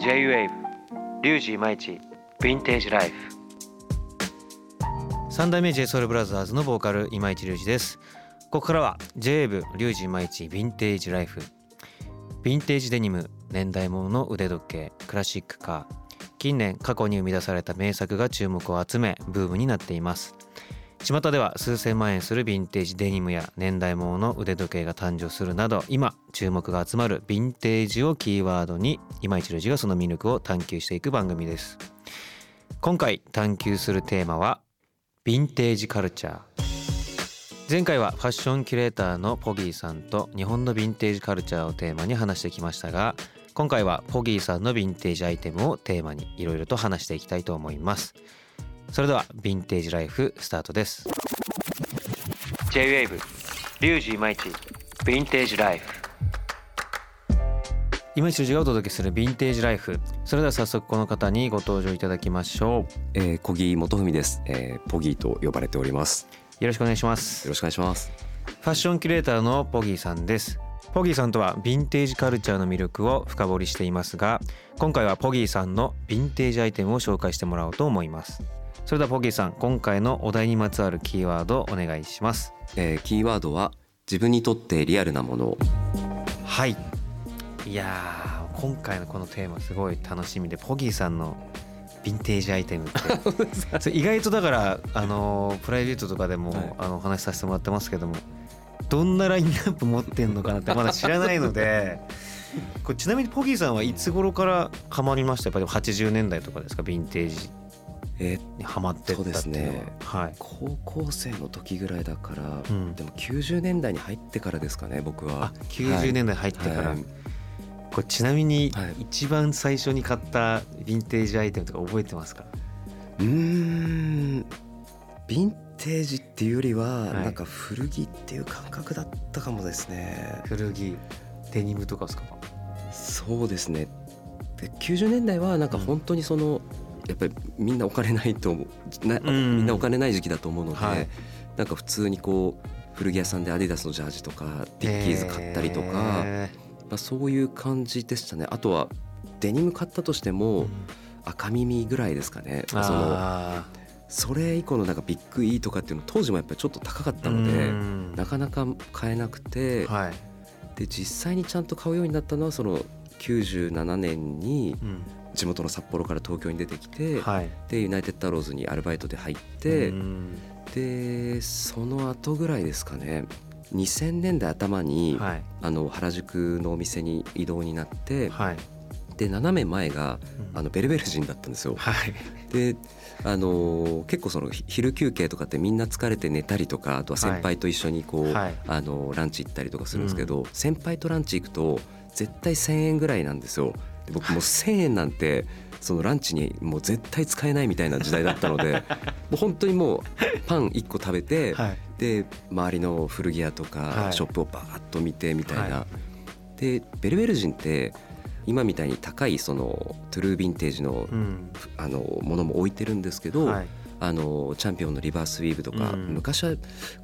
J-WAVE リュウジイマイチ Vintage Life。三代目 j s o u l b r o t h e のボーカル今市隆二です。ここからは J-WAVE リュウジイマイチ Vintage Life。ヴィンテージデニム年代物の腕時計クラシックカー。近年過去に生み出された名作が注目を集めブームになっています。巷では数千万円するヴィンテージデニムや年代物の腕時計が誕生するなど今注目が集まるヴィンテージをキーワードに今市隆二がその魅力を探求していく番組です。今回探求するテーマはヴィンテージカルチャー。前回はファッションキュレーターのポギーさんと日本のヴィンテージカルチャーをテーマに話してきましたが今回はポギーさんのヴィンテージアイテムをテーマにいろいろと話していきたいと思います。それではヴィンテージライフスタートです。J-WAVE リュウジイマイチヴィンテージライフ。今井修二がお届けするヴィンテージライフ。それでは早速この方にご登場いただきましょう、えー、小木元文です、えー、ポギーと呼ばれております。よろしくお願いします。よろしくお願いします。ファッションキュレーターのポギーさんです。ポギーさんとはヴィンテージカルチャーの魅力を深掘りしていますが今回はポギーさんのヴィンテージアイテムを紹介してもらおうと思いますそれではポギーさん今回のお題にまつわるキーワードお願いします、えー、キーワードは自分にとってリアルなもの。はい。いや今回のこのテーマすごい楽しみでポギーさんのヴィンテージアイテムって。意外とだからあのプライベートとかでも、はい、あのお話しさせてもらってますけどもどんなラインナップ持ってんのかなってまだ知らないのでこれちなみにポギーさんはいつ頃からハマりました？やっぱり80年代とかですか？ヴィンテージえー、ハマってったっていうね、はい、高校生の時ぐらいだから、うん、でも90年代に入ってからですかね僕は。90年代入ってから、はい、これちなみに一番最初に買ったヴィンテージアイテムとか覚えてますか？うん。ヴィンテージっていうよりはなんか古着っていう感覚だったかもですね、古着デニムとかですか？そうですね。で90年代はなんか本当にその、やっぱりみんなお金ないと思うな、みんなお金ない時期だと思うので、はい、なんか普通にこう古着屋さんでアディダスのジャージとかディッキーズ買ったりとか、まあ、そういう感じでしたね。あとはデニム買ったとしても赤耳ぐらいですかね。そのそれ以降のなんかビッグ E とかっていうの当時もやっぱりちょっと高かったのでなかなか買えなくて、はい、で実際にちゃんと買うようになったのはその97年に地元の札幌から東京に出てきて、はい、でユナイテッドアローズにアルバイトで入ってでその後ぐらいですかね。2000年代頭に、はい、あの原宿のお店に移動になって、はい、で斜め前が、あのベルベル人だったんですよ。はい、であの結構その昼休憩とかってみんな疲れて寝たりとかあとは先輩と一緒にこう、あのランチ行ったりとかするんですけど、先輩とランチ行くと絶対1,000円ぐらいなんですよ。僕もう1,000円なんてそのランチにもう絶対使えないみたいな時代だったので もう本当にもうパン1個食べて、はい、で周りの古着屋とかショップをバーッと見てみたいな。はい、でベルベル人って今みたいに高いそのトゥルーヴィンテージの,、あのものも置いてるんですけど、はいあのチャンピオンのリバースウィーブとか、うん、昔は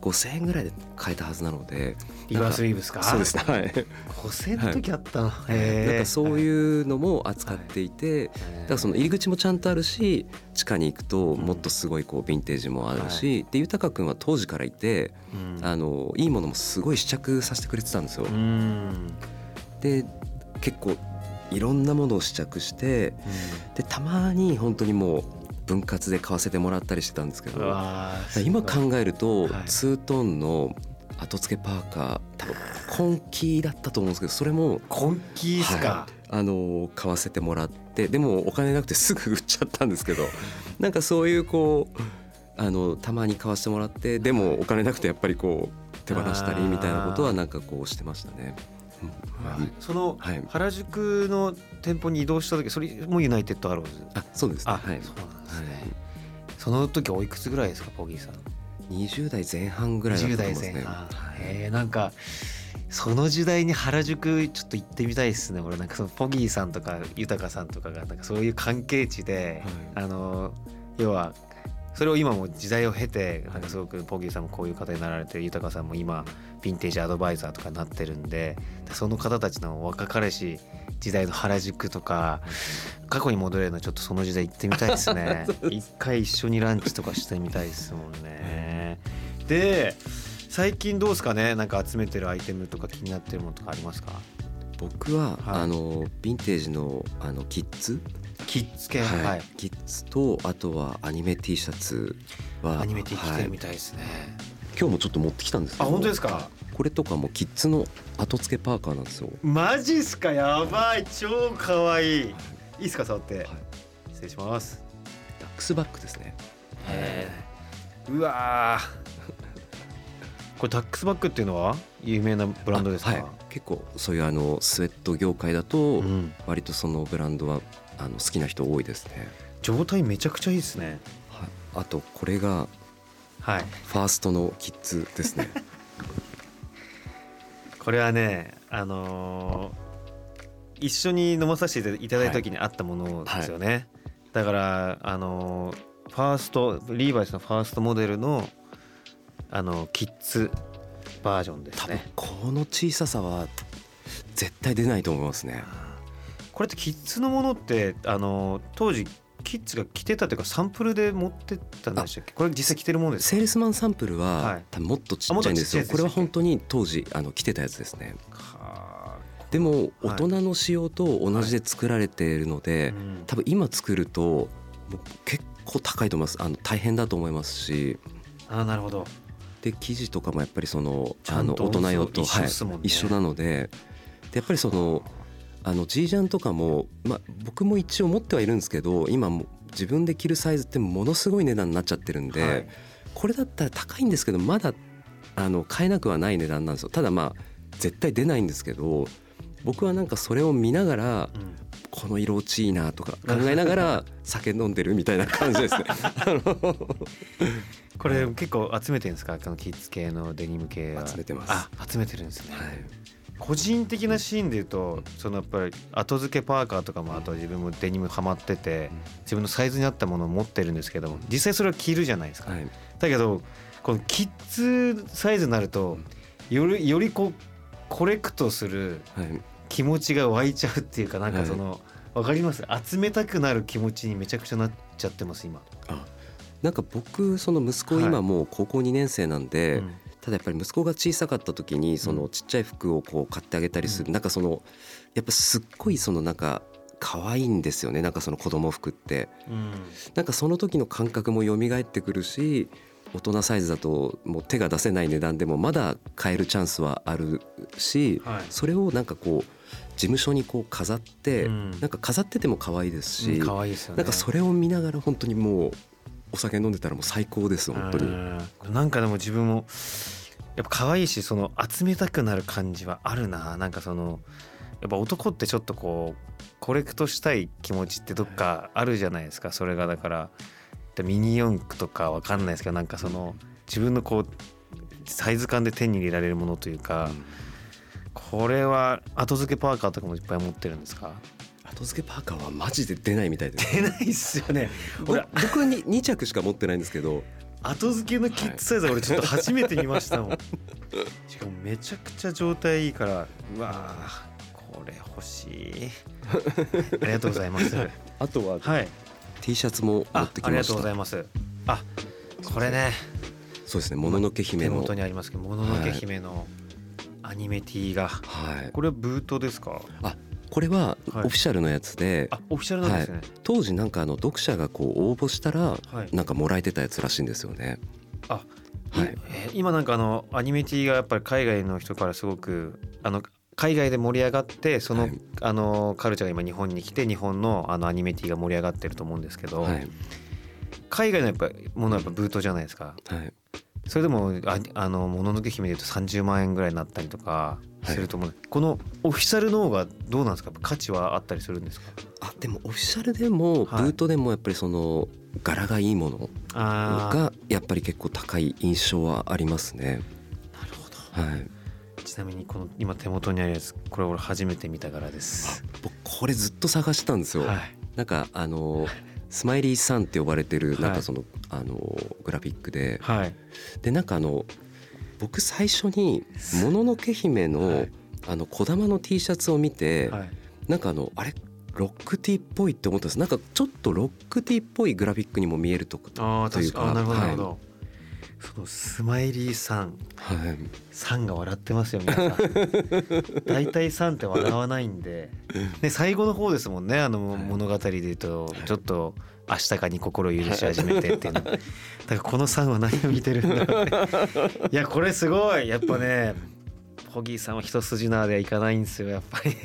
5000円ぐらいで買えたはずなのでリバースウィーブですか？そうですねはい。5000円の時あった。の、はい、なんかそういうのも扱っていて、はい、だからその入り口もちゃんとあるし地下に行くともっとすごいこうヴィンテージもあるし、うん、で豊君は当時からいて、うん、あのいいものもすごい試着させてくれてたんですよ。で結構いろんなものを試着して、でたまに本当にもう分割で買わせてもらったりしてたんですけど今考えると、ツートンの後付けパーカー多分今季だったと思うんですけどそれも今季ですか、はい、あの買わせてもらってでもお金なくてすぐ売っちゃったんですけど なんかそういうこうあのたまに買わせてもらってでもお金なくてやっぱりこう手放したりみたいなことはなんかこうしてましたね。その原宿の店舗に移動した時それもユナイテッドアローズあそうです、ね、はい、そうなんですね、その時おいくつぐらいですかポギーさん？20代前半ぐらいだと思いますね。20代前半、えー、なんかその時代に原宿ちょっと行ってみたいですね俺。なんかそのポギーさんとか豊さんとかがなんかそういう関係値で、はい、あの要はそれを今も時代を経てなんかすごくポギーさんもこういう方になられて豊さんも今ヴィンテージアドバイザーとかになってるんでその方たちの若かりし時代の原宿とか 過去に戻れるのちょっとその時代行ってみたいですね。一回一緒にランチとかしてみたいですもんね。で最近どうですかね？なんか集めてるアイテムとか気になってるものとかありますか？僕は、はい。あのヴィンテージのあのキッズ、キッズ系？はい。はい、キッズとあとはアニメ T シャツはアニメ T 着てはいるみたいですね、今日もちょっと持ってきたんですけあど本当ですか？これとかもキッズの後付けパーカーなんですよ。マジっすか？やばい。超可愛いい。いっすか？触って、はい。失礼します。ダックスバックですね。へえうわー。これダックスバッグっていうのは？有名なブランドですか、あはい。結構そういうあのスウェット業界だとうん、割とそのブランドはあの好きな人多いですね、状態めちゃくちゃいいですね。はい、あとこれがはい。ファーストのキッズですね。これはねあのー一緒に飲まさせていただいた時にあったものですよね、だからあのーファーストリーバイスのファーストモデルのあのキッズバージョンです多分ねこの小ささは絶対出ないと思いますねこれってキッズのものってあの当時キッズが着てたというかサンプルで持ってったんでしたっけ？これ実際着てるものですセールスマンサンプルは、はい。多分もっとちっちゃいんですよ。これは本当に当時あの着てたやつですね。か。でもはい。大人の仕様と同じで作られているので、うん。多分今作ると結構高いと思います。あの大変だと思いますし。あなるほど。で生地とかもやっぱりそのあの大人用とはい、一緒なのででやっぱりそのあの G ジャンとかも、まあ、僕も一応持ってはいるんですけど今も自分で着るサイズってものすごい値段になっちゃってるんで、はい。これだったら高いんですけどまだあの買えなくはない値段なんですよ。ただまあ絶対出ないんですけど僕はなんかそれを見ながらうん。この色落ちいいなとか考えながら 酒飲んでるみたいな感じですね。これ結構集めてるんですか？このキッズ系のデニム系は。集めてます。あ集めてるんですね、はい個人的なシーンで言うとそのやっぱり後付けパーカーとかもあと自分もデニムハマってて自分のサイズに合ったものを持ってるんですけども実際それは着るじゃないですか、はい。だけどこのキッズサイズになるとよりよりこうコレクトするはい。気持ちが湧いちゃうっていうかなんかその、わかります？集めたくなる気持ちにめちゃくちゃなっちゃってます今、なんか僕その息子はい。今もう高校2年生なんで、うんただやっぱり息子が小さかった時にそのちっちゃい服をこう買ってあげたりする、なんかそのやっぱすっごいそのなんか可愛いんですよね。なんかその子供服って。うん。なんかその時の感覚も蘇ってくるし大人サイズだともう手が出せない値段でもまだ買えるチャンスはあるし、はい。それをなんかこう事務所にこう飾って、うん。なんか飾ってても可愛いですし、うん可愛いですよね。なんかそれを見ながら本当にもうお酒飲んでたらもう最高です本当に。うん。なんかでも自分もやっぱ可愛いしその集めたくなる感じはあるな。なんかそのやっぱ男ってちょっとこうコレクトしたい気持ちってどっかあるじゃないですか。それがだからでミニ四駆とかわかんないですけどなんかその自分のこうサイズ感で手に入れられるものというかこれは後付けパーカーとかもいっぱい持ってるんですか？後付けパーカーはマジで出ないみたいです。出ないっすよね。俺僕僕は 2, 着しか持ってないんですけど後付けのキッズサイズは俺ちょっと初めて見ましたもん。しかもめちゃくちゃ状態いいからうわーこれ欲しい。ありがとうございます。あとははい。T シャツも持あってきました。ありがとうございます。あこれね。そうですね。もののけ姫の。手元にありますけどもののけ姫のアニメ T が。はい。これはブートですか？これはオはい。フィシャルのやつで、あオフィシャルなんですね、当時なんかあの読者がこう応募したらはい。なんかもらえてたやつらしいんですよね。あはい。今なんかあのアニメ T がやっぱり海外の人からすごくあの海外で盛り上がってその,、はい。あのカルチャーが今日本に来て日本のあのアニメ T が盛り上がってると思うんですけど、はい。海外のやっぱものはやっぱブートじゃないですか。はいそれでもああのもののけ姫でいうと30万円ぐらいになったりとかすると思う、このオフィシャルの方がどうなんですか？価値はあったりするんですか？あでもオフィシャルでもブはい。ートでもやっぱりその柄がいいものあがやっぱり結構高い印象はありますね。なるほど。はい。ちなみにこの今手元にあるやつこれ俺初めて見た柄です。僕これずっと探してたんですよ。はい。なんかあのスマイリーさんって呼ばれてるなんはいかその、あのグラフィックで。はい。でなんかあの僕最初に「もののけ姫の」はい。あの小玉の T シャツを見て、はい。なんかあのあれ？ロックティーっぽいって思ったんです。なんかちょっとロックティーっぽいグラフィックにも見えるとあというか。あなるほどはそのスマイリーさん。はい。さんが笑ってますよ皆さん。大体さんって笑わないんで、ね、最後の方ですもんねあのはい。物語で言うとちょっと明日かに心を許し始めてっていうの。だからこのさんは何を見てるんだろうね。いやこれすごい。やっぱねホギーさんは一筋縄ではいかないんですよやっぱり。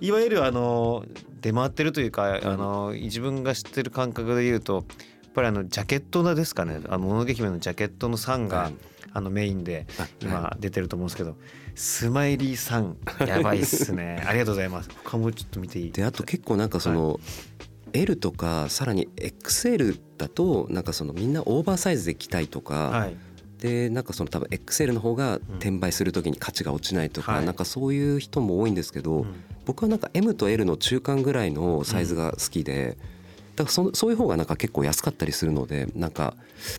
いわゆるあの出回ってるというかあの自分が知ってる感覚で言うとぱりあのジャケットのですかねあのもののけ姫のジャケットのさんが、はい。あのメインであ今出てると思うんですけど、スマイリーさん やばいっすね。ありがとうございます。他もちょっと見ていい？であと結構なんかその、L とかさらに XL だとなんかそのみんなオーバーサイズで着たいとか、はい。でなんかその多分 XL の方が転売する時に価値が落ちないとか、はい。なんかそういう人も多いんですけど、うん。僕はなんか M と L の中間ぐらいのサイズが好きで、だからそそういう方がなんか結構安かったりするのでなんか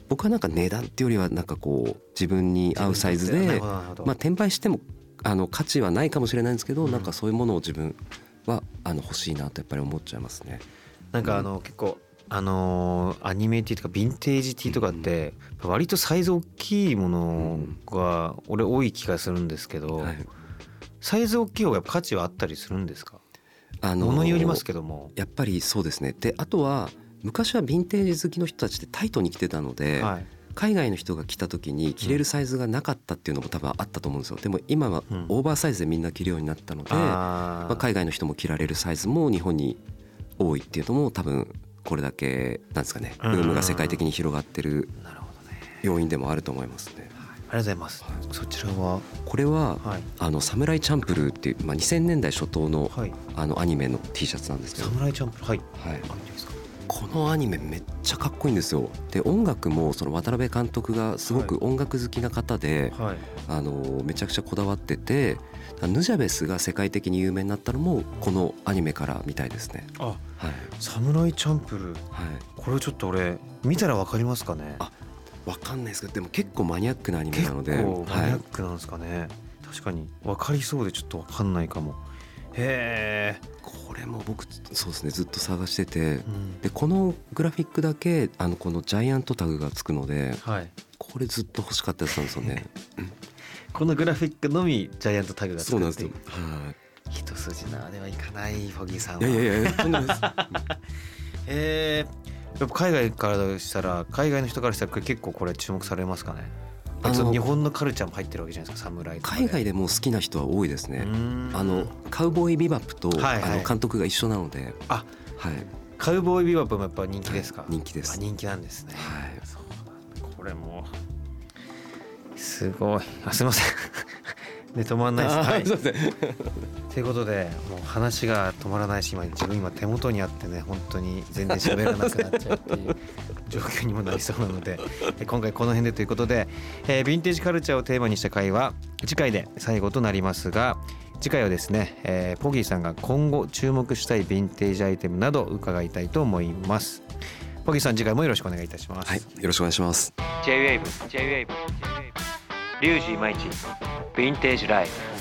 僕はなんか値段っていうよりはなんかこう自分に合うサイズでまあ転売してもあの価値はないかもしれないんですけど、うん。なんかそういうものを自分はあの欲しいなとやっぱり思っちゃいますね。なんかあの結構あのーアニメティとかヴィンテージティとかって割とサイズ大きいものが俺多い気がするんですけど、はい。サイズ大きい方が価値はあったりするんですか？あものによりますけども。やっぱりそうですね。であとは昔はヴィンテージ好きの人たちってタイトに着てたので、はい。海外の人が着た時に着れるサイズがなかったっていうのも多分あったと思うんですよ。でも今はうん。オーバーサイズでみんな着るようになったので、まあ、あー海外の人も着られるサイズも日本に多いっていうのも多分これだけなんですかねブうんームが世界的に広がってる要因でもあると思いますね。ありがとうございます。そちらはこれははい。あのサムライチャンプルーっていう、まあ、2000年代初頭のはい。あのアニメの T シャツなんですけど、サムライチャンプルはい。はい、このアニメめっちゃかっこいいんですよ。で音楽もその渡辺監督がすごく音楽好きな方で、はい。あのめちゃくちゃこだわっててヌジャベスが世界的に有名になったのもこのアニメからみたいですね。あはい。サムライチャンプルはい。これちょっと俺見たらわかりますかね？あわかんないですけどでも結構マニアックなアニメ結なので、構マニアはいックなんですかね、確かに分かりそうでちょっと分かんないかも。へえ、これも僕そうですねずっと探しててうん。でこのグラフィックだけあのこのジャイアントタグがつくのではい、これずっと欲しかったやつなんですよね。このグラフィックのみジャイアントタグがつそうなんですよ。くってい。う。は一筋縄ではいかないフォギーさんい。は。いやいやいやとんないです。えー、やっぱ海外からしたら海外の人からしたら結構これ注目されますかね？日本のカルチャーも入ってるわけじゃないですか侍海外でも好きな人は多いですね。あのカウボーイビバップと、はいはい。あの監督が一緒なので、あはい、カウボーイビバップもやっぱ人気ですか、人気です。あ人気なんですね、はい。これもすごい。あすいませんで止まんないですはい。そうですね。ということでもう話が止まらないし今自分今手元にあってね本当に全然喋らなくなっちゃうっていう 状況にもなりそうなのでえ今回この辺でということで、えーヴィンテージカルチャーをテーマにした回は次回で最後となりますが次回はですね、えーポギーさんが今後注目したいヴィンテージアイテムなど伺いたいと思います。ポギーさん次回もよろしくお願いいたします、はい、よろしくお願いします。J-WAVE J-WAVE リュウジイマイチヴィンテージライフ